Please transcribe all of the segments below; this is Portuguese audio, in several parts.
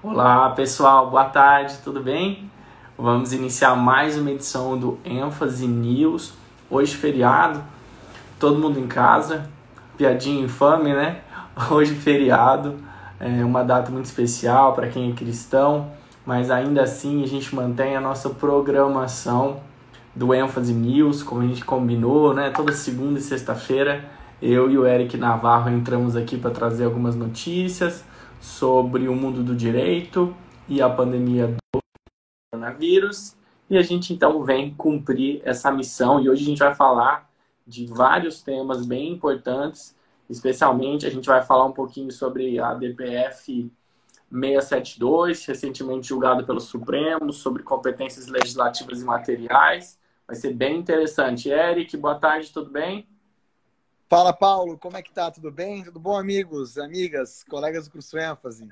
Olá pessoal, boa tarde, tudo bem? Vamos iniciar mais uma edição do ênfase News. Hoje, feriado, todo mundo em casa, piadinha infame, né? Hoje, feriado, é uma data muito especial para quem é cristão, mas ainda assim a gente mantém a nossa programação do ênfase News, como a gente combinou, né? Toda segunda e sexta-feira, eu e o Eric Navarro entramos aqui para trazer algumas notícias sobre o mundo do direito e a pandemia do coronavírus. E a gente então vem cumprir essa missão e hoje a gente vai falar de vários temas bem importantes, especialmente a gente vai falar um pouquinho sobre a DPF 672, recentemente julgado pelo Supremo, sobre competências legislativas e materiais. Vai ser bem interessante. Eric, boa tarde, tudo bem? Fala, Paulo, como é que tá? Tudo bem? Tudo bom, amigos, amigas, colegas do curso ênfase?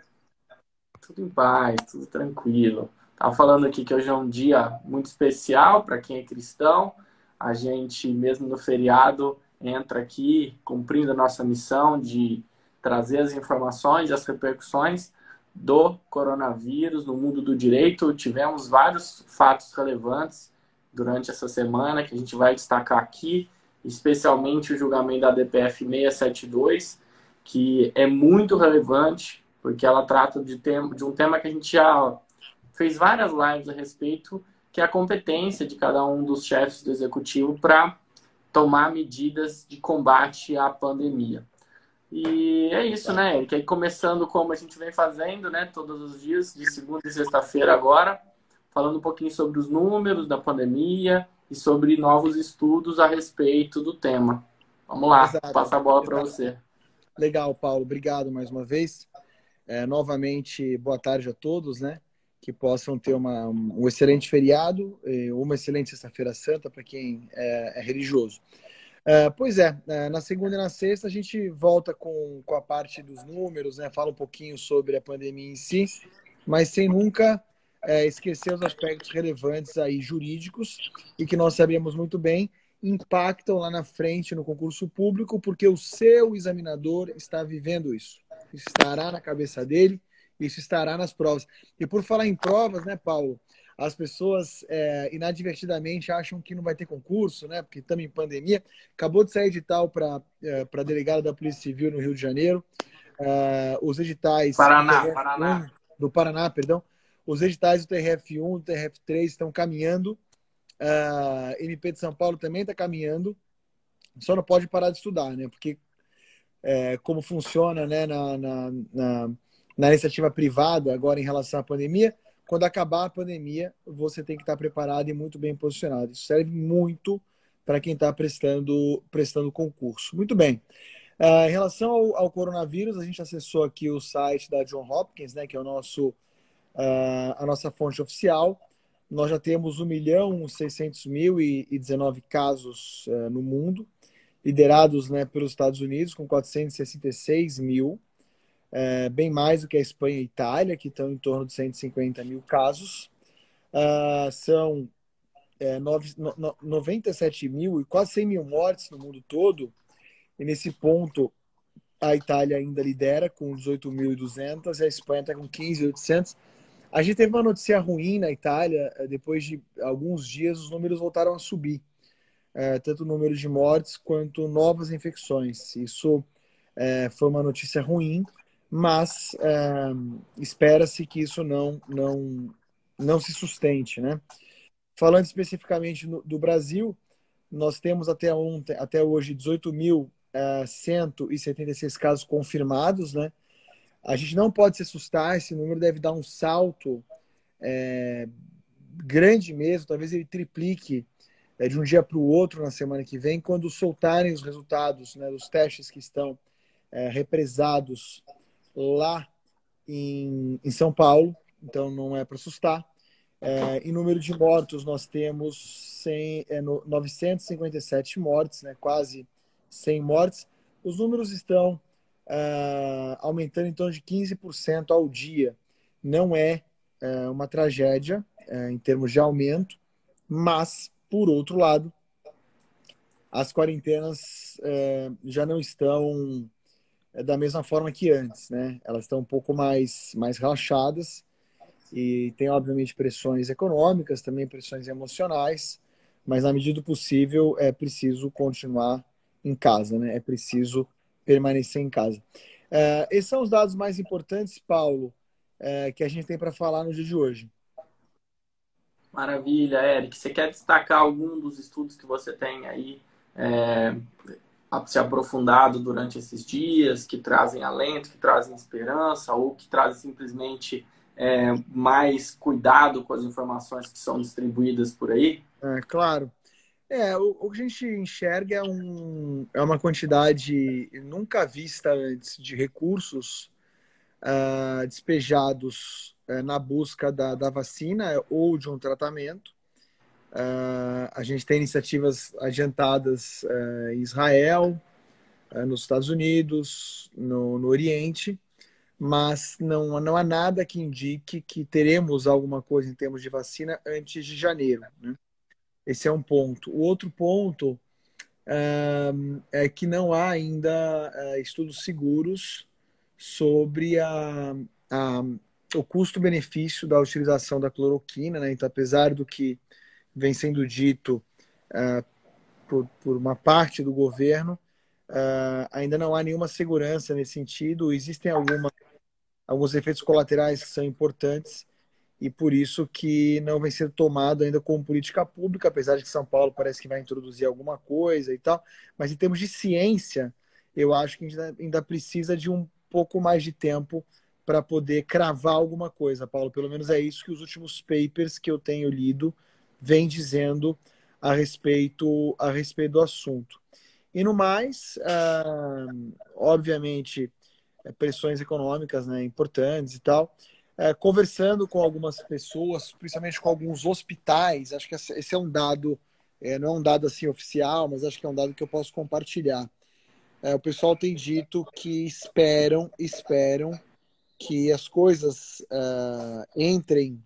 Tudo em paz, tudo tranquilo. Tava falando aqui que hoje é um dia muito especial para quem é cristão. A gente, mesmo no feriado, entra aqui cumprindo a nossa missão de trazer as informações as repercussões do coronavírus no mundo do direito. Tivemos vários fatos relevantes durante essa semana que a gente vai destacar aqui especialmente o julgamento da DPF 672, que é muito relevante, porque ela trata de, tema, de um tema que a gente já fez várias lives a respeito, que é a competência de cada um dos chefes do executivo para tomar medidas de combate à pandemia. E é isso, né, Eric? Aí começando como a gente vem fazendo, né, todos os dias, de segunda e sexta-feira agora, falando um pouquinho sobre os números da pandemia, e sobre novos estudos a respeito do tema. Vamos lá, Exato. passa a bola para você. Legal, Paulo. Obrigado mais uma vez. É, novamente, boa tarde a todos, né? Que possam ter uma, um excelente feriado, uma excelente Sexta-feira Santa para quem é, é religioso. É, pois é, é, na segunda e na sexta a gente volta com, com a parte dos números, né? Fala um pouquinho sobre a pandemia em si, mas sem nunca é, esquecer os aspectos relevantes aí jurídicos e que nós sabemos muito bem impactam lá na frente no concurso público, porque o seu examinador está vivendo isso. Isso estará na cabeça dele, isso estará nas provas. E por falar em provas, né, Paulo? As pessoas é, inadvertidamente acham que não vai ter concurso, né? Porque estamos em pandemia. Acabou de sair edital para é, para delegado da Polícia Civil no Rio de Janeiro. Uh, os editais Paraná, Paraná. do Paraná, perdão, os editais do TRF1, do TRF3 estão caminhando. A MP de São Paulo também está caminhando. Só não pode parar de estudar, né? Porque é, como funciona né, na, na, na, na, iniciativa privada agora em relação à pandemia, quando acabar a pandemia, você tem que estar preparado e muito bem posicionado. Isso serve muito para quem está prestando, prestando concurso. Muito bem. Uh, em relação ao, ao, coronavírus, a gente acessou aqui o site da John Hopkins, né, que é o nosso a nossa fonte oficial. Nós já temos 1 milhão 600 mil e 19 casos uh, no mundo, liderados né, pelos Estados Unidos, com 466 mil, uh, bem mais do que a Espanha e a Itália, que estão em torno de 150 mil casos. Uh, são é, 9, no, 97 mil e quase 100 mil mortes no mundo todo, e nesse ponto a Itália ainda lidera com 18.200 e a Espanha está com 15.800 a gente teve uma notícia ruim na Itália, eh, depois de alguns dias os números voltaram a subir, é, tanto o número de mortes quanto novas infecções. Isso é, foi uma notícia ruim, mas é, espera-se que isso não, não, não se sustente. Né? Falando especificamente no, do Brasil, nós temos até, ontem, até hoje 18.176 casos confirmados, né? A gente não pode se assustar, esse número deve dar um salto é, grande mesmo, talvez ele triplique é, de um dia para o outro na semana que vem, quando soltarem os resultados né, dos testes que estão é, represados lá em, em, São Paulo, então não é para assustar. É, em número de mortos, nós temos 100, é, 957 mortes, né, quase 100 mortes. Os números estão uh, aumentando em torno de 15% ao dia. Não é uh, uma tragédia uh, em termos de aumento, mas, por outro lado, as quarentenas já não estão é da mesma forma que antes, né? Elas estão um pouco mais, mais relaxadas e tem, obviamente, pressões econômicas, também pressões emocionais, mas na medida do possível é preciso continuar em casa, né? É preciso permanecer em casa. É, esses são os dados mais importantes, Paulo, é, que a gente tem para falar no dia de hoje. Maravilha, Eric. Você quer destacar algum dos estudos que você tem aí é, se aprofundado durante esses dias, que trazem alento, que trazem esperança, ou que trazem simplesmente é, mais cuidado com as informações que são distribuídas por aí? É, claro. É, o, o que a gente enxerga é, um, é uma quantidade nunca vista antes de recursos uh, despejados uh, na busca da, da vacina ou de um tratamento. Uh, a gente tem iniciativas adiantadas uh, em Israel, uh, nos Estados Unidos, no, no, Oriente, mas não, não há nada que indique que teremos alguma coisa em termos de vacina antes de janeiro. Né? Esse é um ponto. O outro ponto é que não há ainda estudos seguros sobre a, a o custo-benefício da utilização da cloroquina. Né? Então, apesar do que vem sendo dito uh, por, por, uma parte do governo, uh, ainda não há nenhuma segurança nesse sentido. Existem alguma, alguns efeitos colaterais que são importantes e por isso que não vem sendo tomado ainda como política pública, apesar de que São Paulo parece que vai introduzir alguma coisa e tal. Mas em termos de ciência, eu acho que ainda, ainda precisa de um pouco mais de tempo para poder cravar alguma coisa, Paulo. Pelo menos é isso que os últimos papers que eu tenho lido vem dizendo a respeito, a respeito do assunto. E no mais, ah, obviamente, é, pressões econômicas né, importantes e tal. É, conversando com algumas pessoas, principalmente com alguns hospitais, acho que esse é um dado, é, não é um dado assim oficial, mas acho que é um dado que eu posso compartilhar. É, o pessoal tem dito que esperam, esperam que as coisas uh, entrem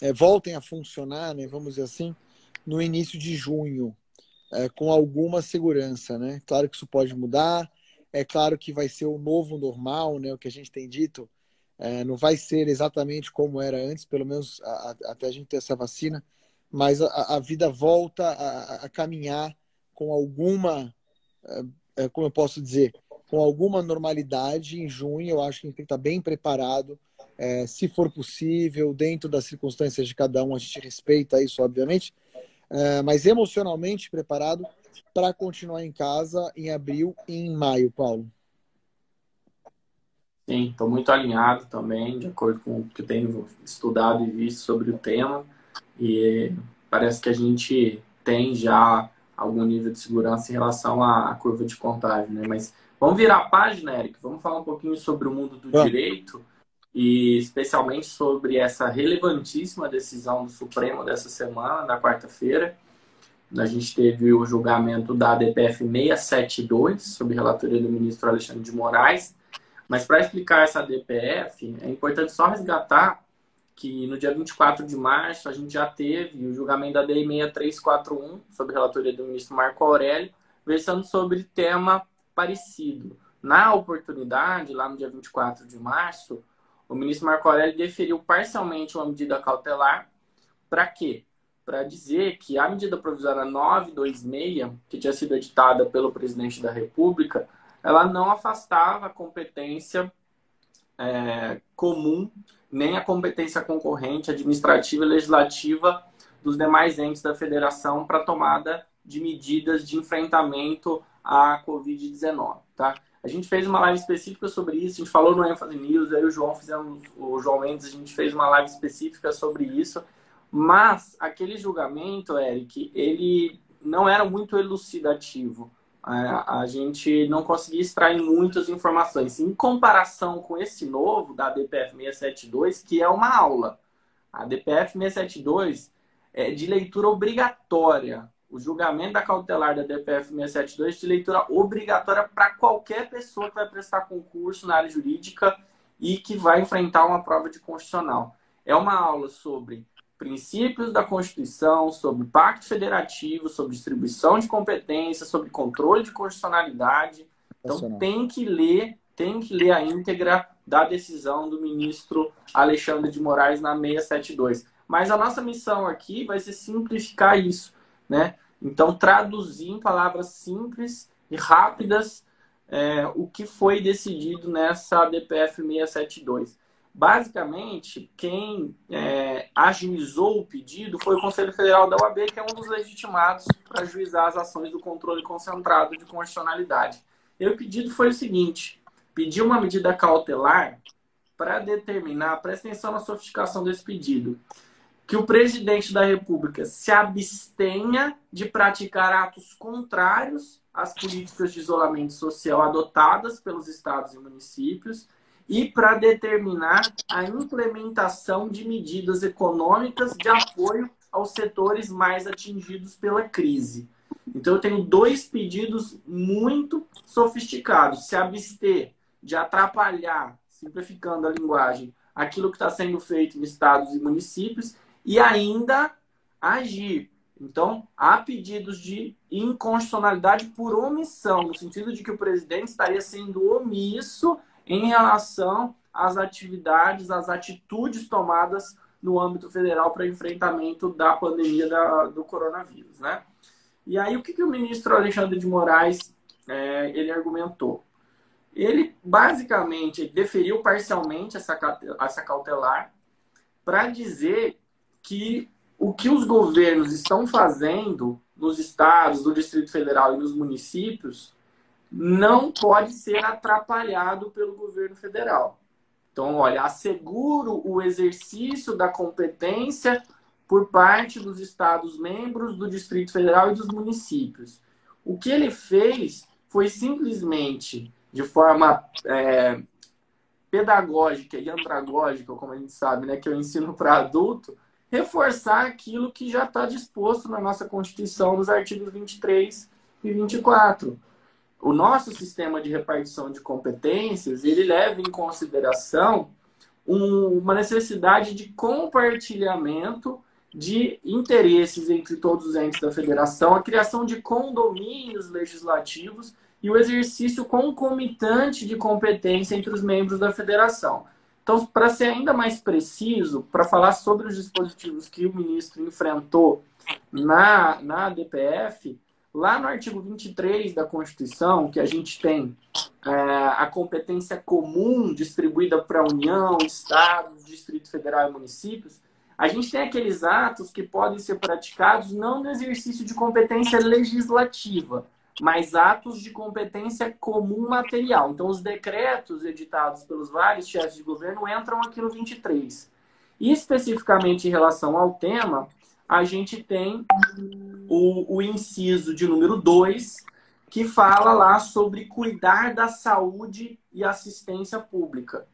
é, voltem a funcionar, né, vamos dizer assim, no início de junho, é, com alguma segurança. Né? Claro que isso pode mudar, é claro que vai ser o novo normal, né, o que a gente tem dito, é, não vai ser exatamente como era antes, pelo menos a, a, até a gente ter essa vacina, mas a, a vida volta a, caminhar com alguma, é, é, como eu posso dizer, com alguma normalidade em junho. Eu acho que a gente tem que estar bem preparado é, se for possível, dentro das circunstâncias de cada um, a gente respeita isso, obviamente, é, mas emocionalmente preparado para continuar em casa em abril e em maio, Paulo. Sim, estou muito alinhado também, de acordo com o que tenho estudado e visto sobre o tema. E parece que a gente tem já algum nível de segurança em relação à curva de contágio, né? Mas vamos virar a página, Eric. Vamos falar um pouquinho sobre o mundo do direito e especialmente sobre essa relevantíssima decisão do Supremo dessa semana, na quarta-feira. A gente teve o julgamento da DPF 672, sob relatoria do ministro Alexandre de Moraes. Mas para explicar essa DPF, é importante só resgatar que no dia 24 de março a gente já teve o julgamento da DI 6341, sob relatoria do ministro Marco Aurélio, versando sobre tema parecido. Na oportunidade, lá no dia 24 de março, o ministro Marco Aurélio deferiu parcialmente uma medida cautelar. Para quê? Para dizer que a medida provisória 926, que tinha sido editada pelo presidente da República, ela não afastava a competência é, comum, nem a competência concorrente, administrativa e legislativa dos demais entes da federação para tomada de medidas de enfrentamento à Covid-19. Tá? A gente fez uma live específica sobre isso, a gente falou no ênfase News, eu e o João fizemos, o João Mendes, a gente fez uma live específica sobre isso, mas aquele julgamento, Eric, ele não era muito elucidativo. A, a gente não conseguia extrair muitas informações. Em comparação com esse novo, da DPF 672, que é uma aula. A DPF 672 é de leitura obrigatória o julgamento da cautelar da DPF 672 de leitura obrigatória para qualquer pessoa que vai prestar concurso na área jurídica e que vai enfrentar uma prova de constitucional. É uma aula sobre princípios da Constituição, sobre pacto federativo, sobre distribuição de competências, sobre controle de constitucionalidade. Então tem que ler, tem que ler a íntegra da decisão do ministro Alexandre de Moraes na 672. Mas a nossa missão aqui vai ser simplificar isso, né? Então traduzir em palavras simples e rápidas é, o que foi decidido nessa DPF 672. Basicamente, quem é, o pedido foi o Conselho Federal da OAB, que é um dos legitimados para ajuizar as ações do controle concentrado de constitucionalidade. E o pedido foi o seguinte: pediu uma medida cautelar para determinar, presta atenção na sofisticação desse pedido, que o presidente da República se abstenha de praticar atos contrários às políticas de isolamento social adotadas pelos estados e municípios e para determinar a implementação de medidas econômicas de apoio aos setores mais atingidos pela crise. Então, eu tenho dois pedidos muito sofisticados: se abster de atrapalhar, simplificando a linguagem, aquilo que está sendo feito em estados e municípios e ainda agir. Então, há pedidos de inconstitucionalidade por omissão, no sentido de que o presidente estaria sendo omisso em relação às atividades, às atitudes tomadas no âmbito federal para enfrentamento da pandemia da, do coronavírus, né? E aí o que, que o ministro Alexandre de Moraes é, ele argumentou? Ele basicamente deferiu parcialmente essa, essa cautelar para dizer que o que os governos estão fazendo nos estados, no Distrito Federal e nos municípios não pode ser atrapalhado pelo governo federal. Então, olha, asseguro o exercício da competência por parte dos Estados-membros, do Distrito Federal e dos municípios. O que ele fez foi simplesmente, de forma é, pedagógica e andragógica, como a gente sabe, né, que eu ensino para adulto, reforçar aquilo que já está disposto na nossa Constituição, nos artigos 23 e 24 o nosso sistema de repartição de competências ele leva em consideração um, uma necessidade de compartilhamento de interesses entre todos os entes da federação, a criação de condomínios legislativos e o exercício concomitante de competência entre os membros da federação. Então, para ser ainda mais preciso, para falar sobre os dispositivos que o ministro enfrentou na, na DPF, Lá no artigo 23 da Constituição, que a gente tem é, a competência comum distribuída para a União, Estados, Distrito Federal e municípios, a gente tem aqueles atos que podem ser praticados não no exercício de competência legislativa, mas atos de competência comum material. Então, os decretos editados pelos vários chefes de governo entram aqui no 23. E especificamente em relação ao tema, a gente tem o, o inciso de número 2, que fala lá sobre cuidar da saúde e assistência pública,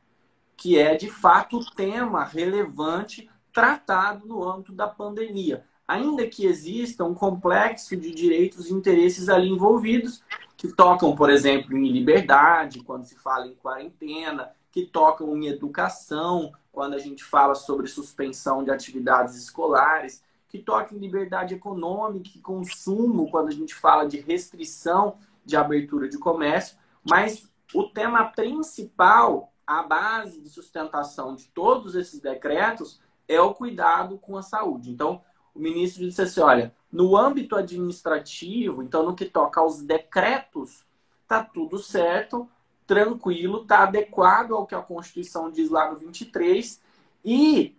que é de fato o tema relevante tratado no âmbito da pandemia. Ainda que exista um complexo de direitos e interesses ali envolvidos, que tocam, por exemplo, em liberdade, quando se fala em quarentena, que tocam em educação, quando a gente fala sobre suspensão de atividades escolares, que toca em liberdade econômica e consumo, quando a gente fala de restrição de abertura de comércio, mas o tema principal, a base de sustentação de todos esses decretos, é o cuidado com a saúde. Então, o ministro disse assim: olha, no âmbito administrativo, então no que toca aos decretos, tá tudo certo, tranquilo, tá adequado ao que a Constituição diz lá no 23 e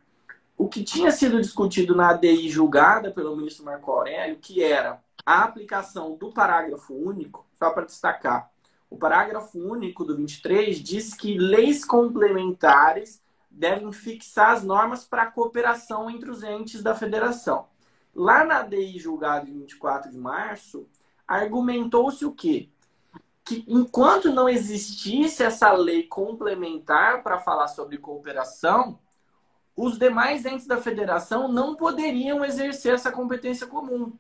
o que tinha sido discutido na ADI julgada pelo ministro Marco Aurélio, que era a aplicação do parágrafo único, só para destacar, o parágrafo único do 23 diz que leis complementares devem fixar as normas para a cooperação entre os entes da federação. Lá na ADI julgada em 24 de março, argumentou-se o quê? Que enquanto não existisse essa lei complementar para falar sobre cooperação, os demais entes da federação não poderiam exercer essa competência comum.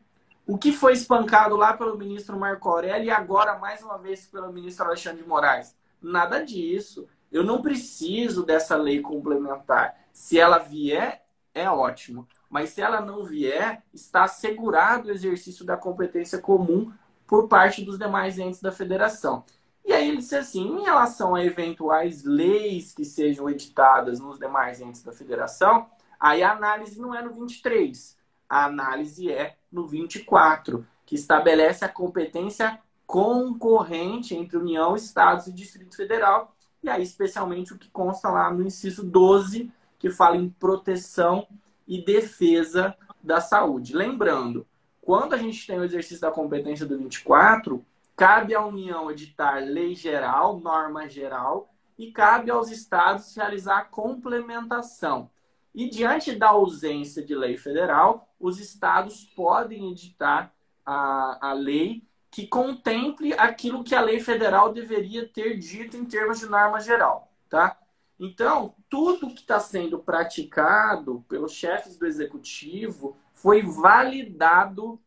O que foi espancado lá pelo ministro Marco Aurélio e agora mais uma vez pelo ministro Alexandre de Moraes? Nada disso. Eu não preciso dessa lei complementar. Se ela vier, é ótimo. Mas se ela não vier, está assegurado o exercício da competência comum por parte dos demais entes da federação. E aí ele disse assim, em relação a eventuais leis que sejam editadas nos demais entes da federação, aí a análise não é no 23, a análise é no 24, que estabelece a competência concorrente entre União, Estados e Distrito Federal, e aí especialmente o que consta lá no inciso 12, que fala em proteção e defesa da saúde. Lembrando, quando a gente tem o exercício da competência do 24, cabe à União editar lei geral, norma geral, e cabe aos estados realizar a complementação. E diante da ausência de lei federal, os estados podem editar a, a lei que contemple aquilo que a lei federal deveria ter dito em termos de norma geral, tá? Então, tudo que está sendo praticado pelos chefes do executivo foi validado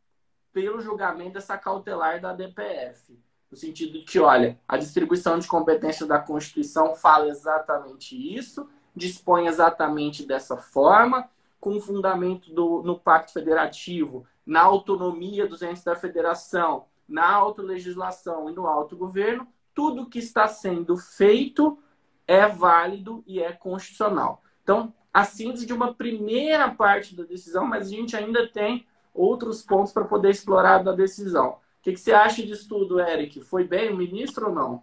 pelo julgamento dessa cautelar da DPF. No sentido de que, olha, a distribuição de competência da Constituição fala exatamente isso, dispõe exatamente dessa forma, com fundamento do, no Pacto Federativo, na autonomia dos entes da federação, na autolegislação e no autogoverno, tudo que está sendo feito é válido e é constitucional. Então, a síntese de uma primeira parte da decisão, mas a gente ainda tem outros pontos para poder explorar da decisão. O que, que, você acha disso tudo, Eric? Foi bem o ministro ou não?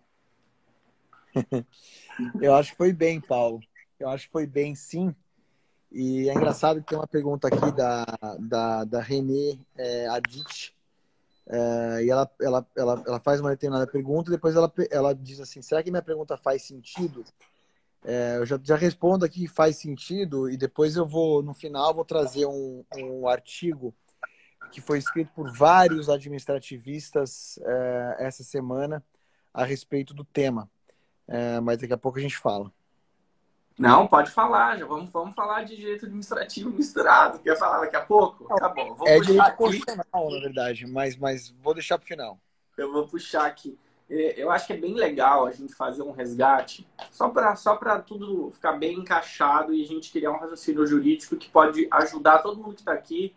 Eu acho que foi bem, Paulo. Eu acho que foi bem, sim. E é engraçado que tem uma pergunta aqui da, da, da Renê é, Adit. É, e ela, ela, ela, ela faz uma determinada pergunta, depois ela, ela diz assim: será que minha pergunta faz sentido? É, eu já, já respondo aqui faz sentido, e depois eu vou, no final, vou trazer um, um artigo que foi escrito por vários administrativistas é, essa semana a respeito do tema. É, mas daqui a pouco a gente fala. Não, pode falar, já vamos, vamos falar de direito administrativo misturado. Quer falar daqui a pouco? Tá bom. Vou é direito aqui. constitucional, na verdade, mas, mas vou deixar para o final. Eu vou puxar aqui. É, eu acho que é bem legal a gente fazer um resgate, só para só tudo ficar bem encaixado e a gente criar um raciocínio jurídico que pode ajudar todo mundo que está aqui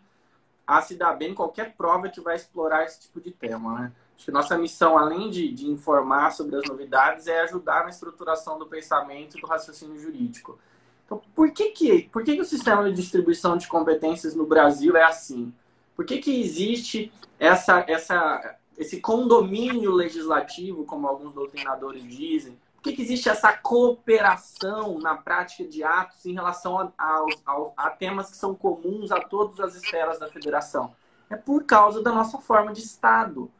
a se dar bem em qualquer prova que vai explorar esse tipo de tema. Né? Acho que nossa missão, além de, de informar sobre as novidades, é ajudar na estruturação do pensamento e do raciocínio jurídico. Então, por que, que, por que, que o sistema de distribuição de competências no Brasil é assim? Por que, que existe essa, essa, esse condomínio legislativo, como alguns doutrinadores dizem? Por que, que existe essa cooperação na prática de atos em relação a, a, a, temas que são comuns a todas as esferas da federação? É por causa da nossa forma de Estado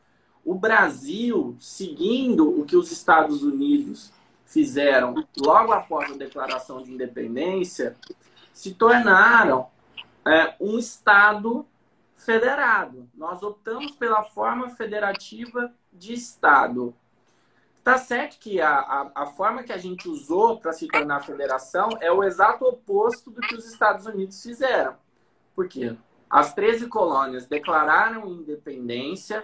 o Brasil, seguindo o que os Estados Unidos fizeram logo após a declaração de independência, se tornaram é, um Estado federado. Nós optamos pela forma federativa de Estado. Tá certo que a, a, a forma que a gente usou para se tornar federação é o exato oposto do que os Estados Unidos fizeram. Por quê? As 13 colônias declararam independência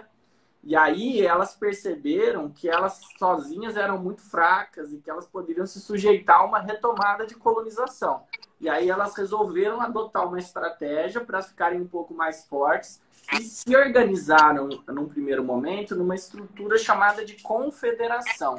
e aí elas perceberam que elas sozinhas eram muito fracas e que elas poderiam se sujeitar a uma retomada de colonização. E aí elas resolveram adotar uma estratégia para ficarem um pouco mais fortes e se organizaram, num primeiro momento, numa estrutura chamada de confederação.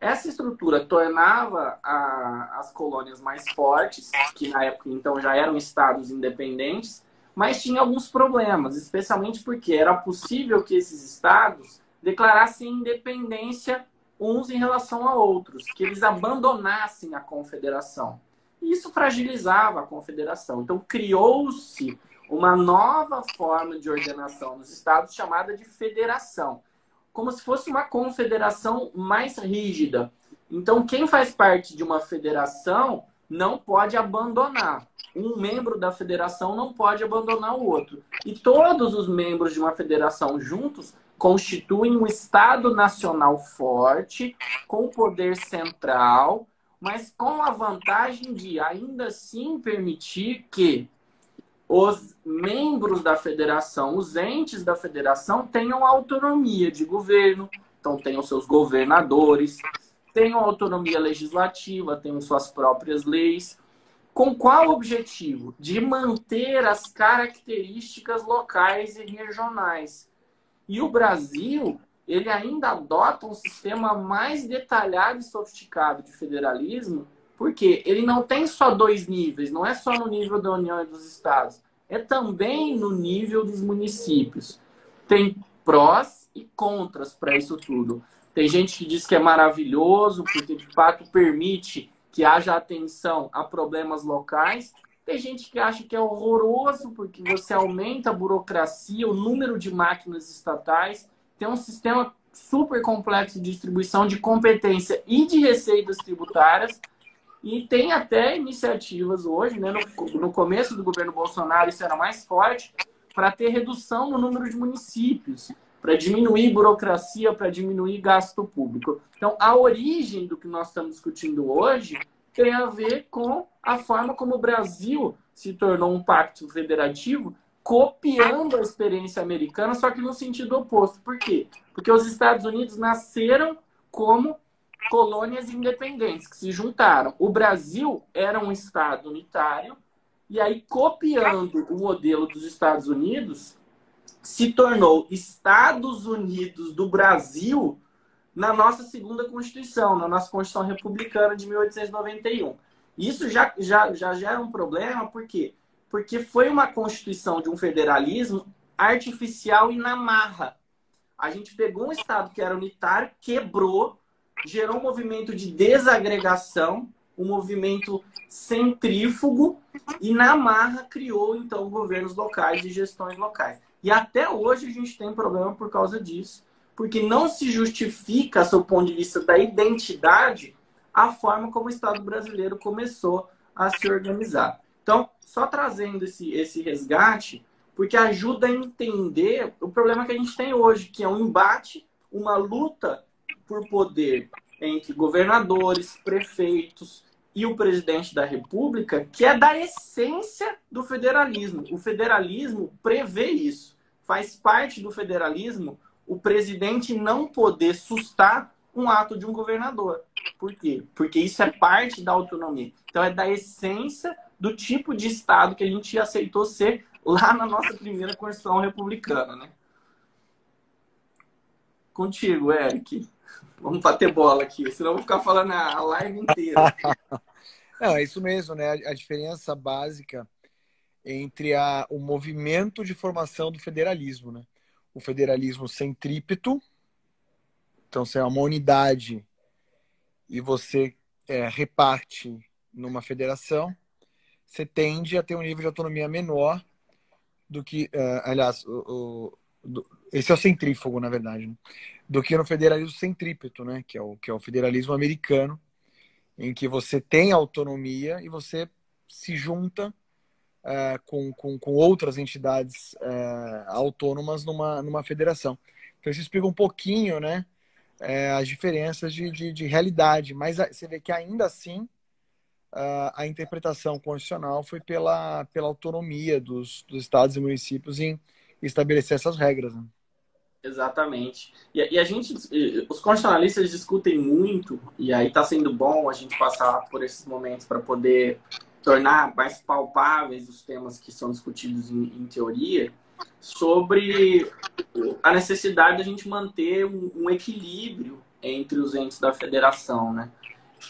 Essa estrutura tornava a, as colônias mais fortes, que na época então já eram estados independentes, mas tinha alguns problemas, especialmente porque era possível que esses estados declarassem independência uns em relação a outros, que eles abandonassem a confederação. E isso fragilizava a confederação. Então criou-se uma nova forma de ordenação dos estados chamada de federação, como se fosse uma confederação mais rígida. Então quem faz parte de uma federação não pode abandonar um membro da federação não pode abandonar o outro. E todos os membros de uma federação juntos constituem um Estado nacional forte, com poder central, mas com a vantagem de ainda assim permitir que os membros da federação, os entes da federação, tenham autonomia de governo, então tenham seus governadores, tenham autonomia legislativa, tenham suas próprias leis, com qual objetivo? De manter as características locais e regionais. E o Brasil, ele ainda adota um sistema mais detalhado e sofisticado de federalismo, porque ele não tem só dois níveis, não é só no nível da União e dos Estados, é também no nível dos municípios. Tem prós e contras para isso tudo. Tem gente que diz que é maravilhoso, porque de fato permite que haja atenção a problemas locais. Tem gente que acha que é horroroso, porque você aumenta a burocracia, o número de máquinas estatais tem um sistema super complexo de distribuição de competência e de receitas tributárias. E tem até iniciativas hoje, né, no, no começo do governo Bolsonaro, isso era mais forte, para ter redução no número de municípios, para diminuir burocracia, para diminuir gasto público. Então, a origem do que nós estamos discutindo hoje tem a ver com a forma como o Brasil se tornou um pacto federativo copiando a experiência americana, só que no sentido oposto. Por quê? Porque os Estados Unidos nasceram como colônias independentes que se juntaram. O Brasil era um estado unitário e aí copiando o modelo dos Estados Unidos se tornou Estados Unidos do Brasil na nossa segunda Constituição, na nossa Constituição Republicana de 1891. Isso já, já, já gera um problema, por quê? porque foi uma constituição de um federalismo artificial e na marra. A gente pegou um Estado que era unitário, quebrou, gerou um movimento de desagregação, um movimento centrífugo, e na marra criou, então, governos locais e gestões locais. E até hoje a gente tem problema por causa disso, porque não se justifica, do ponto de vista da identidade, a forma como o Estado brasileiro começou a se organizar. Então, só trazendo esse, esse resgate, porque ajuda a entender o problema que a gente tem hoje, que é um embate, uma luta por poder entre governadores, prefeitos e o presidente da República, que é da essência do federalismo. O federalismo prevê isso. Faz parte do federalismo o presidente não poder sustar um ato de um governador. Por quê? Porque isso é parte da autonomia. Então, é da essência do tipo de Estado que a gente aceitou ser lá na nossa primeira Constituição Republicana, né? Contigo, Eric. Vamos bater bola aqui, senão eu vou ficar falando a live inteira. Não, é isso mesmo, né? A diferença básica entre a, o movimento de formação do federalismo, né? O federalismo centrípeto, então você é uma unidade e você é, reparte numa federação, você tende a ter um nível de autonomia menor do que, uh, aliás, o, o do, esse é o centrífugo, na verdade, né? do que no federalismo centrípeto, né? que, é o, que é o federalismo americano, em que você tem autonomia e você se junta uh, com, com, com, outras entidades uh, autônomas numa, numa federação. Então isso explica um pouquinho né, as diferenças de, de, de realidade, mas você vê que ainda assim a interpretação constitucional foi pela, pela autonomia dos, dos estados e municípios em estabelecer essas regras. Né? Exatamente. E, e, a gente, os constitucionalistas discutem muito, e aí está sendo bom a gente passar por esses momentos para poder tornar mais palpáveis os temas que são discutidos em, em teoria, sobre a necessidade de a gente manter um, um equilíbrio entre os entes da federação, né?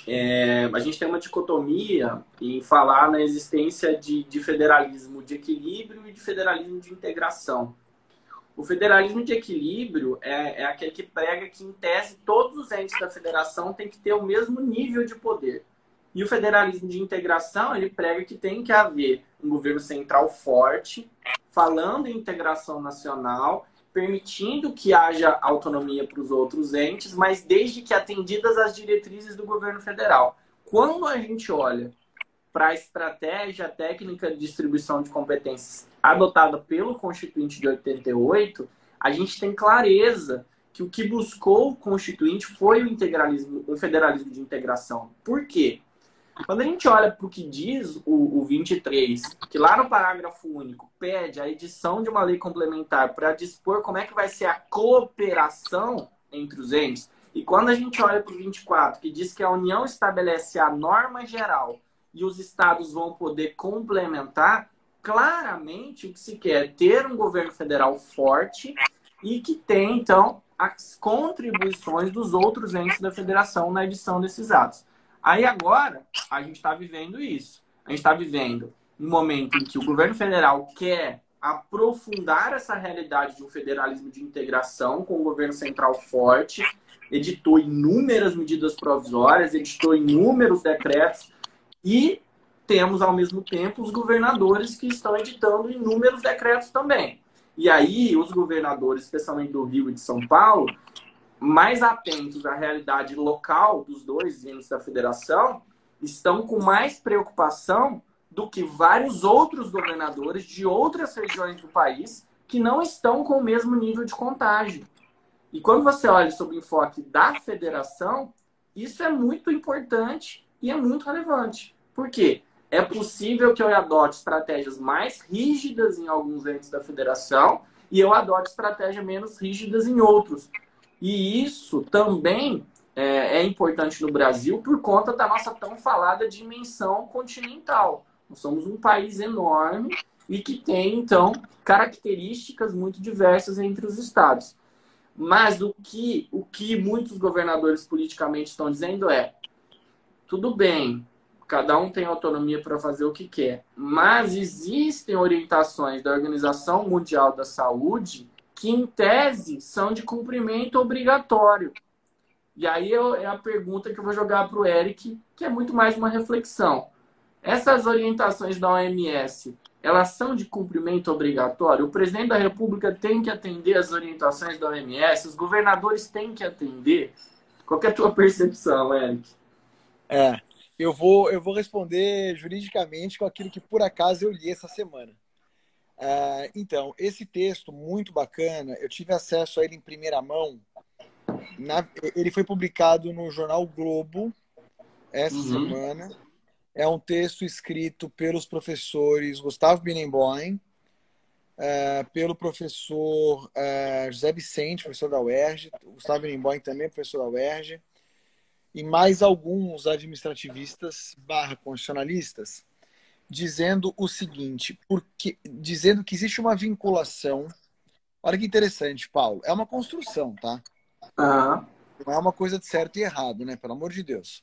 é, a gente tem uma dicotomia em falar na existência de, de federalismo de equilíbrio e de federalismo de integração. O federalismo de equilíbrio é, é, aquele que prega que, em tese, todos os entes da federação têm que ter o mesmo nível de poder. E o federalismo de integração, ele prega que tem que haver um governo central forte, falando em integração nacional permitindo que haja autonomia para os outros entes, mas desde que atendidas as diretrizes do governo federal. Quando a gente olha para a estratégia técnica de distribuição de competências adotada pelo Constituinte de 88, a gente tem clareza que o que buscou o Constituinte foi o integralismo, o federalismo de integração. Por quê? Quando a gente olha para o que diz o, o 23, que lá no parágrafo único pede a edição de uma lei complementar para dispor como é que vai ser a cooperação entre os entes, e quando a gente olha para o 24, que diz que a União estabelece a norma geral e os estados vão poder complementar, claramente o que se quer ter um governo federal forte e que tem, então, as contribuições dos outros entes da federação na edição desses atos. Aí agora, a gente está vivendo isso. A gente está vivendo um momento em que o governo federal quer aprofundar essa realidade de um federalismo de integração com o governo central forte, editou inúmeras medidas provisórias, editou inúmeros decretos e temos, ao mesmo tempo, os governadores que estão editando inúmeros decretos também. E aí, os governadores, especialmente do Rio e de São Paulo, mais atentos à realidade local dos dois entes da federação, estão com mais preocupação do que vários outros governadores de outras regiões do país que não estão com o mesmo nível de contágio. E quando você olha sobre o enfoque da federação, isso é muito importante e é muito relevante. Por quê? É possível que eu adote estratégias mais rígidas em alguns entes da federação e eu adote estratégias menos rígidas em outros. E isso também é, é importante no Brasil por conta da nossa tão falada dimensão continental. Nós somos um país enorme e que tem, então, características muito diversas entre os estados. Mas o que, o que muitos governadores politicamente estão dizendo é: tudo bem, cada um tem autonomia para fazer o que quer, mas existem orientações da Organização Mundial da Saúde que, em tese, são de cumprimento obrigatório. E aí é a pergunta que eu vou jogar para o Eric, que é muito mais uma reflexão. Essas orientações da OMS, elas são de cumprimento obrigatório? O presidente da República tem que atender as orientações da OMS? Os governadores têm que atender? Qual é a tua percepção, Eric? É, eu vou, eu vou responder juridicamente com aquilo que por acaso eu li essa semana. Uh, então, esse texto muito bacana, eu tive acesso a ele em primeira mão. Na, ele foi publicado no jornal Globo essa uhum. semana é um texto escrito pelos professores Gustavo Binemboim, uh, pelo professor uh, José Vicente, professor da UERJ, Gustavo Binemboim também, professor da UERJ, e mais alguns administrativistas barra constitucionalistas, dizendo o seguinte, porque, dizendo que existe uma vinculação. Olha que interessante, Paulo. É uma construção, tá? Uhum. Não é uma coisa de certo e errado, né? Pelo amor de Deus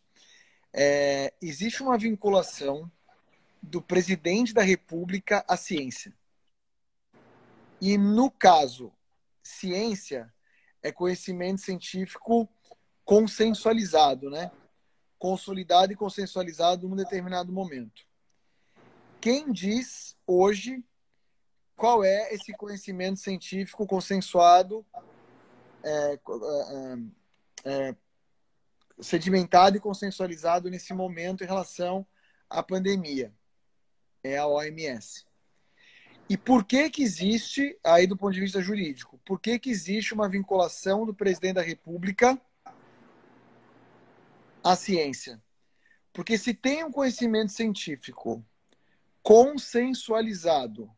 é, existe uma vinculação do presidente da República à ciência. E no caso, ciência é conhecimento científico consensualizado, né? Consolidado e consensualizado num determinado momento. Quem diz hoje qual é esse conhecimento científico consensuado é, é, é, sedimentado e consensualizado nesse momento em relação à pandemia. É a OMS. E por que que existe, aí do ponto de vista jurídico, por que que existe uma vinculação do presidente da República à ciência? Porque se tem um conhecimento científico consensualizado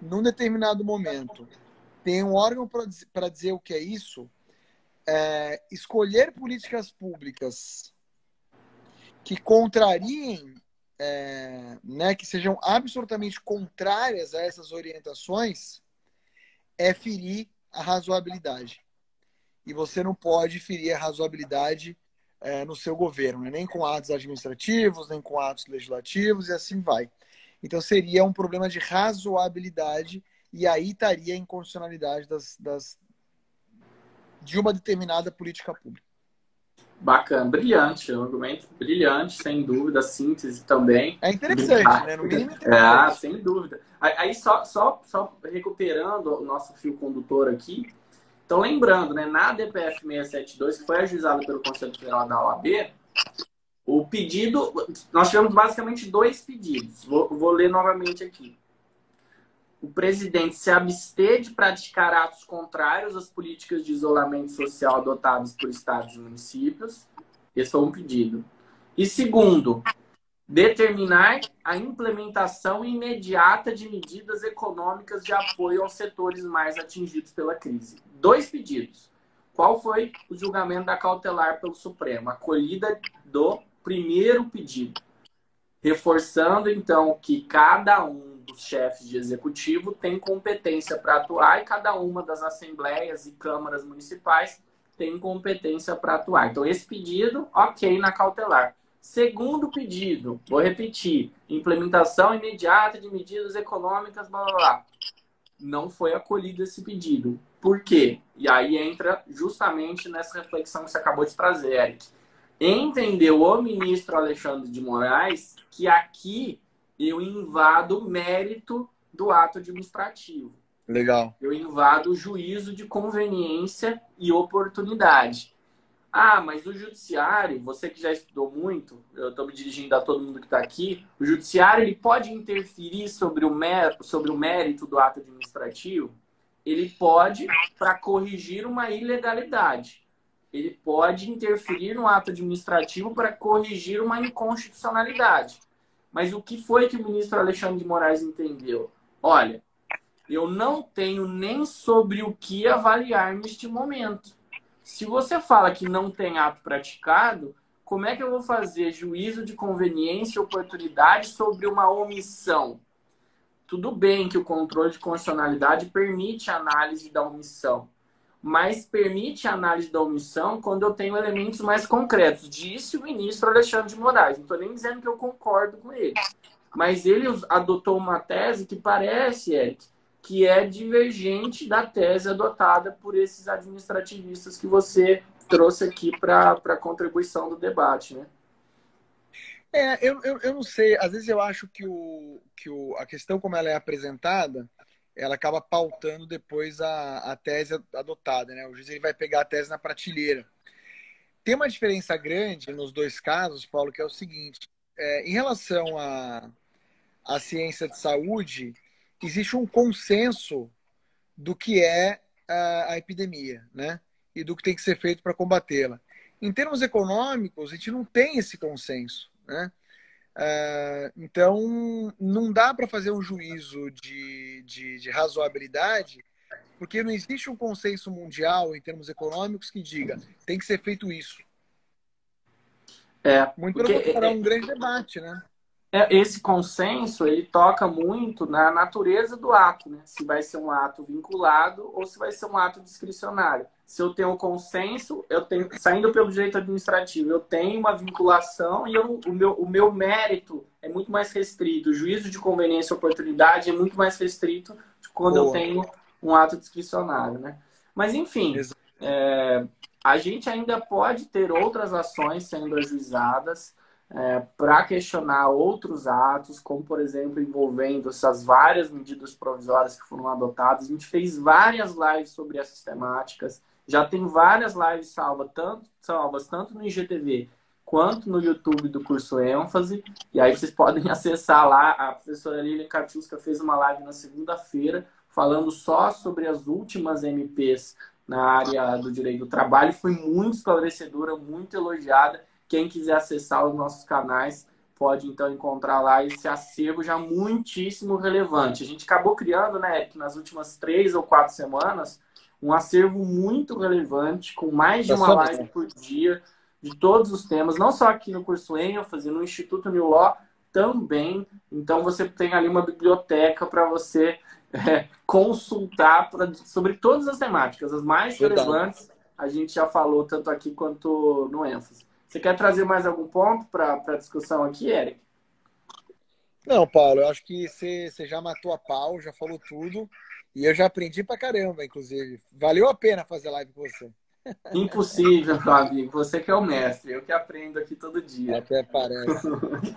num determinado momento, tem um órgão para dizer o que é isso, é, escolher políticas públicas que contrariem, é, né, que sejam absolutamente contrárias a essas orientações, é ferir a razoabilidade. E você não pode ferir a razoabilidade é, no seu governo, né? nem com atos administrativos, nem com atos legislativos, e assim vai. Então seria um problema de razoabilidade, e aí estaria a inconstitucionalidade das, das, de uma determinada política pública. Bacana, brilhante, um argumento brilhante, sem dúvida, síntese também. É interessante, né? No mínimo é, ah, sem dúvida. Aí, só, só, só recuperando o nosso fio condutor aqui, então lembrando, né, na DPF 672, que foi ajuizada pelo Conselho Federal da OAB, o pedido, nós tivemos basicamente dois pedidos. Vou, vou ler novamente aqui o presidente se abster de praticar atos contrários às políticas de isolamento social adotadas por estados e municípios. Esse foi um pedido. E segundo, determinar a implementação imediata de medidas econômicas de apoio aos setores mais atingidos pela crise. Dois pedidos. Qual foi o julgamento da cautelar pelo Supremo? Acolhida do primeiro pedido. Reforçando, então, que cada um dos chefes de executivo tem competência para atuar e cada uma das assembleias e câmaras municipais tem competência para atuar. Então, esse pedido, ok na cautelar. Segundo pedido, vou repetir: implementação imediata de medidas econômicas, blá blá blá. Não foi acolhido esse pedido. Por quê? E aí entra justamente nessa reflexão que você acabou de trazer, Eric. Entendeu o ministro Alexandre de Moraes que aqui eu invado o mérito do ato administrativo. Legal. Eu invado o juízo de conveniência e oportunidade. Ah, mas o judiciário, você que já estudou muito, eu estou me dirigindo a todo mundo que está aqui, o judiciário ele pode interferir sobre o, mérito, sobre o mérito do ato administrativo? Ele pode para corrigir uma ilegalidade. Ele pode interferir no ato administrativo para corrigir uma inconstitucionalidade. Mas o que foi que o ministro Alexandre de Moraes entendeu? Olha, eu não tenho nem sobre o que avaliar neste momento. Se você fala que não tem ato praticado, como é que eu vou fazer juízo de conveniência e oportunidade sobre uma omissão? Tudo bem que o controle de constitucionalidade permite a análise da omissão, mas permite a análise da omissão quando eu tenho elementos mais concretos. Disse o ministro Alexandre de Moraes. Não estou nem dizendo que eu concordo com ele. Mas ele adotou uma tese que parece, Eric, que é divergente da tese adotada por esses administrativistas que você trouxe aqui para a contribuição do debate, né? É, eu, eu, eu não sei. Às vezes eu acho que, o, que o, a questão como ela é apresentada, ela acaba pautando depois a, a tese adotada, né? O juiz ele vai pegar a tese na prateleira. Tem uma diferença grande nos dois casos, Paulo, que é o seguinte. É, em relação à a, a ciência de saúde, existe um consenso do que é a, a epidemia, né? E do que tem que ser feito para combatê-la. Em termos econômicos, a gente não tem esse consenso, né? Uh, então, não dá para fazer um juízo de, de, de, razoabilidade, porque não existe um consenso mundial em termos econômicos que diga tem que ser feito isso. É, Muito pelo contrário, é um grande debate, né? É, esse consenso ele toca muito na natureza do ato, né? Se vai ser um ato vinculado ou se vai ser um ato discricionário. Se eu tenho consenso, eu tenho saindo pelo direito administrativo, eu tenho uma vinculação e eu, o, meu, o meu mérito é muito mais restrito. O juízo de conveniência e oportunidade é muito mais restrito quando Boa. eu tenho um ato discricionário, né? Mas enfim, é, a gente ainda pode ter outras ações sendo ajuizadas é, para questionar outros atos, como, por exemplo, envolvendo essas várias medidas provisórias que foram adotadas. A gente fez várias lives sobre essas temáticas, já tem várias lives salvas, tanto, salvas tanto no IGTV quanto no YouTube do curso ênfase. E aí vocês podem acessar lá. A professora Lilian Katiuska fez uma live na segunda-feira falando só sobre as últimas MPs na área do direito do trabalho. Foi muito esclarecedora, muito elogiada. Quem quiser acessar os nossos canais pode então encontrar lá esse acervo já muitíssimo relevante. A gente acabou criando, né, nas últimas três ou quatro semanas, um acervo muito relevante, com mais de uma live por dia, de todos os temas, não só aqui no curso ênfase, no Instituto New Law também. Então você tem ali uma biblioteca para você é, consultar pra, sobre todas as temáticas, as mais relevantes. A gente já falou tanto aqui quanto no ênfase. Você quer trazer mais algum ponto para a discussão aqui, Eric? Não, Paulo, eu acho que você, você já matou a pau, já falou tudo. E eu já aprendi pra caramba, inclusive. Valeu a pena fazer live com você. Impossível, meu amigo. Você que é o mestre. Eu que aprendo aqui todo dia. Até parece.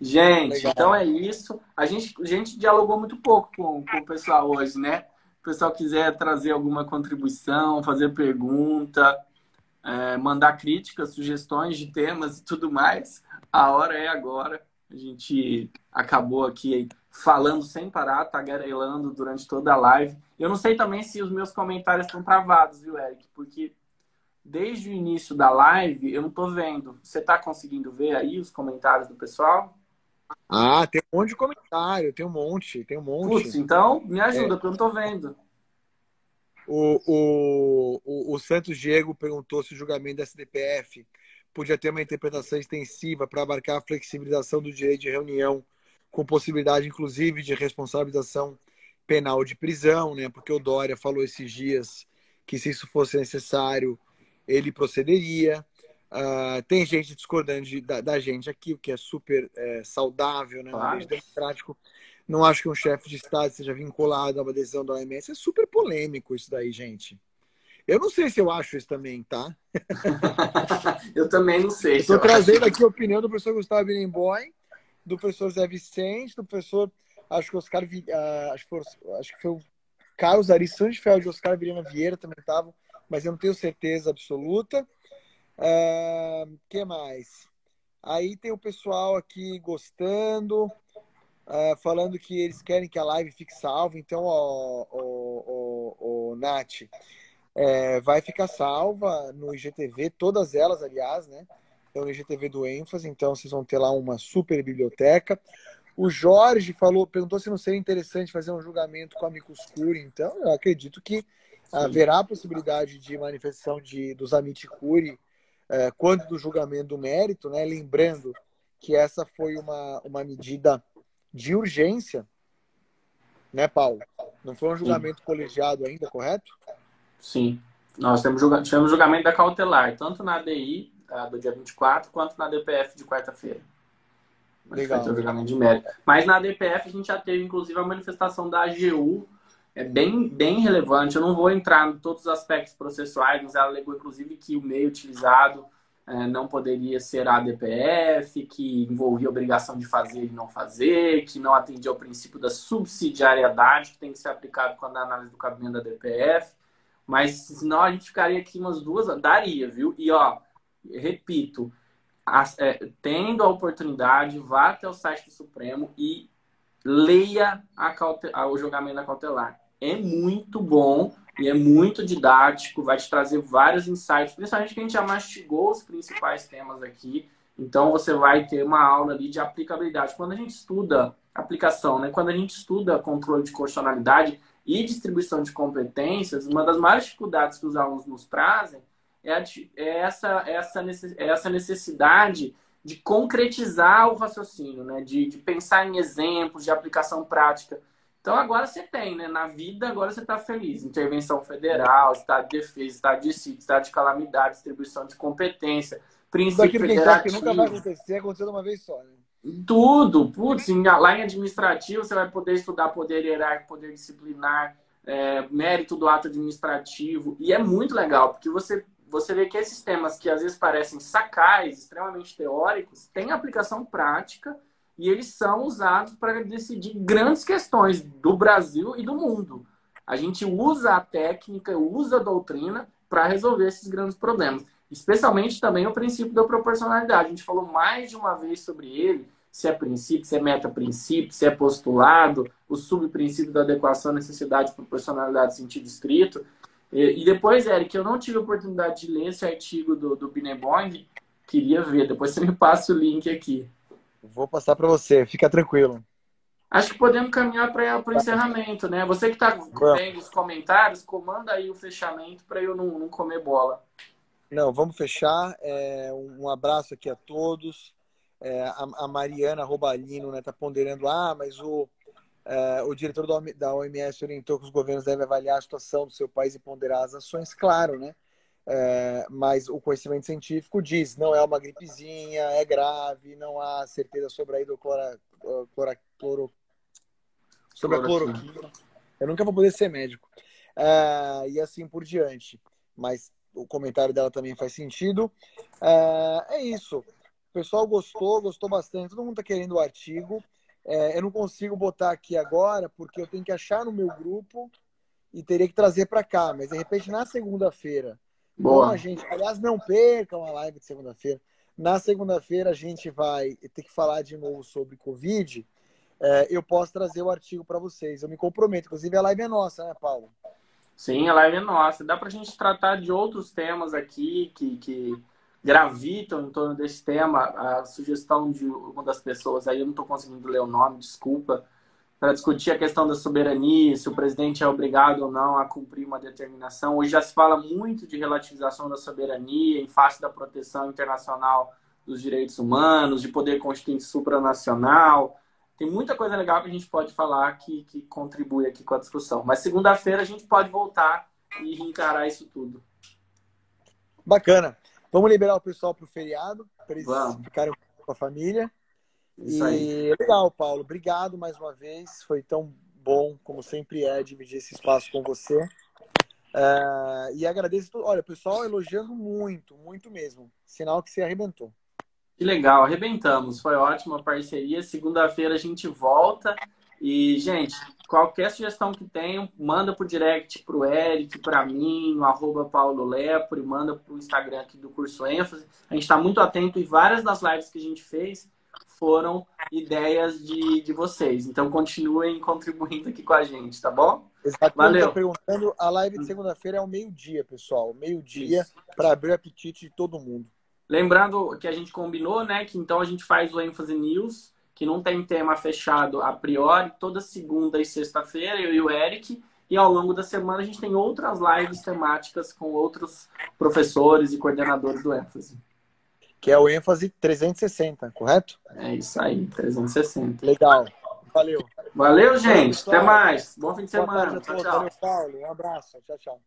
gente, Legal. então é isso. A gente, a gente dialogou muito pouco com, com o pessoal hoje, né? Se o pessoal quiser trazer alguma contribuição, fazer pergunta, é, mandar críticas, sugestões de temas e tudo mais, a hora é agora. A gente acabou aqui falando sem parar, tagarelando durante toda a live. Eu não sei também se os meus comentários estão travados, viu, Eric? Porque desde o início da live eu não estou vendo. Você está conseguindo ver aí os comentários do pessoal? Ah, tem um monte de comentário, tem um monte, tem um monte. Putz, então me ajuda, é. porque eu não estou vendo. O, o, o, o, Santos Diego perguntou se o julgamento da SDPF podia ter uma interpretação extensiva para abarcar a flexibilização do direito de reunião com possibilidade, inclusive, de responsabilização penal de prisão, né? Porque o Dória falou esses dias que se isso fosse necessário, ele procederia. Uh, tem gente discordando de, da, da, gente aqui, o que é super é, saudável, né? Claro. democrático. Não acho que um chefe de Estado seja vinculado a uma decisão da OMS. É super polêmico isso daí, gente. Eu não sei se eu acho isso também, tá? eu também não sei. Estou trazendo aqui a opinião do professor Gustavo Birenboim, do professor Zé Vicente, do professor, acho que Oscar, uh, acho, que foi, acho que foi o Carlos Ari Sanfeld e Oscar Virena Vieira também estavam, mas eu não tenho certeza absoluta. Uh, que mais? Aí tem o pessoal aqui gostando, uh, falando que eles querem que a live fique salva. Então, o, o, o, o Nath, é, vai ficar salva no IGTV, todas elas, aliás, né? Então, no IGTV do ênfase, então vocês vão ter lá uma super biblioteca. O Jorge falou, perguntou se não seria interessante fazer um julgamento com a Micuscuri. Então, eu acredito que Sim. haverá a possibilidade de manifestação de, dos Amiticuri é, quando do julgamento do mérito, né? Lembrando que essa foi uma, uma medida de urgência, né, Paulo? Não foi um julgamento Sim. colegiado ainda, correto? Sim. Nós temos julga tivemos julgamento da cautelar, tanto na ADI do dia 24, quanto na DPF de quarta-feira. Legal. julgamento de mérito. Mas na DPF a gente já teve, inclusive, a manifestação da AGU, é bem, bem relevante. Eu não vou entrar em todos os aspectos processuais, mas ela alegou, inclusive, que o meio utilizado é, não poderia ser a DPF, que envolvia obrigação de fazer e não fazer, que não atendia ao princípio da subsidiariedade, que tem que ser aplicado quando a análise do cabimento da DPF. Mas senão a gente ficaria aqui umas duas. Daria, viu? E ó, repito, as, é, tendo a oportunidade, vá até o site do Supremo e leia a o julgamento da cautelar. É muito bom e é muito didático, vai te trazer vários insights, principalmente que a gente já mastigou os principais temas aqui. Então você vai ter uma aula ali de aplicabilidade. Quando a gente estuda aplicação, né? Quando a gente estuda controle de constitucionalidade, e distribuição de competências, uma das maiores dificuldades que os alunos nos trazem é, a, é essa, essa, é essa necessidade de concretizar o raciocínio, né? de, de pensar em exemplos, de aplicação prática. Então agora você tem, né? Na vida agora você está feliz. Intervenção federal, estado de defesa, estado de sítio, estado de calamidade, distribuição de competência, princípio federativo. Que nunca vai acontecer, aconteceu uma vez só, né? Tudo, putz, lá em administrativo você vai poder estudar poder hierárquico, poder disciplinar, é, mérito do ato administrativo, e é muito legal, porque você, você vê que esses temas que às vezes parecem sacais, extremamente teóricos, têm aplicação prática e eles são usados para decidir grandes questões do Brasil e do mundo. A gente usa a técnica, usa a doutrina para resolver esses grandes problemas. Especialmente também o princípio da proporcionalidade. A gente falou mais de uma vez sobre ele, se é princípio, se é meta-princípio, se é postulado, o subprincípio da adequação, necessidade, proporcionalidade, sentido estrito. E, e depois, Eric, eu não tive a oportunidade de ler esse artigo do, do Binebong, queria ver, depois você me passa o link aqui. Vou passar para você, fica tranquilo. Acho que podemos caminhar para o encerramento, né? Você que está vendo os comentários, comanda aí o fechamento para eu não, não comer bola. Não, vamos fechar. É, um abraço aqui a todos. É, a, a, Mariana Robalino está né, tá ponderando, ah, mas o, é, o diretor da OMS orientou que os governos devem avaliar a situação do seu país e ponderar as ações, claro, né? É, mas o conhecimento científico diz, não é uma gripezinha, é grave, não há certeza sobre a hidroclora, clora, cloro, sobre a cloroquina. Eu nunca vou poder ser médico. É, e assim por diante. Mas o comentário dela também faz sentido. É, isso pessoal gostou, gostou bastante. Todo mundo está querendo o artigo. É, eu não consigo botar aqui agora, porque eu tenho que achar no meu grupo e teria que trazer para cá. Mas, de repente, na segunda-feira, Boa. a gente... Aliás, não percam a live de segunda-feira. Na segunda-feira, a gente vai ter que falar de novo sobre Covid. É, eu posso trazer o artigo para vocês. Eu me comprometo. Inclusive, a live é nossa, né, Paulo? Sim, a live é nossa. Dá para a gente tratar de outros temas aqui que... que gravitam em torno desse tema. A sugestão de uma das pessoas aí, eu não estou conseguindo ler o nome, desculpa, para discutir a questão da soberania, se o presidente é obrigado ou não a cumprir uma determinação. Hoje já se fala muito de relativização da soberania em face da proteção internacional dos direitos humanos, de poder constituinte supranacional. tem muita coisa legal que a gente pode falar que, que contribui aqui com a discussão. Mas segunda-feira a gente pode voltar e encarar isso tudo. Bacana. Vamos liberar o pessoal para o feriado, para eles Vamos. ficarem com a família. Isso e aí. legal, Paulo. Obrigado mais uma vez. Foi tão bom, como sempre é, dividir esse espaço com você. Uh, e agradeço. Olha, o pessoal elogiando muito, muito mesmo. Sinal que você arrebentou. Que legal, arrebentamos. Foi ótima a parceria. Segunda-feira a gente volta. E, gente, qualquer sugestão que tenham, manda pro direct pro Eric, para mim, no arroba Paulo Lepre, manda pro Instagram aqui do curso ênfase. A gente está muito atento e várias das lives que a gente fez foram ideias de, de vocês. Então continuem contribuindo aqui com a gente, tá bom? Exato. Valeu. perguntando, a live de segunda-feira é ao meio-dia, pessoal. Meio-dia para abrir o apetite de todo mundo. Lembrando que a gente combinou, né? Que então a gente faz o ênfase news, que não tem tema fechado a priori, toda segunda e sexta-feira, eu e o Eric. E ao longo da semana a gente tem outras lives temáticas com outros professores e coordenadores do ênfase que é o ênfase 360, correto? É isso aí, 360. Legal. Valeu. Valeu, gente. Até mais. Bom fim de semana. Tchau, tchau. Valeu, Paulo. Um abraço. Tchau, tchau.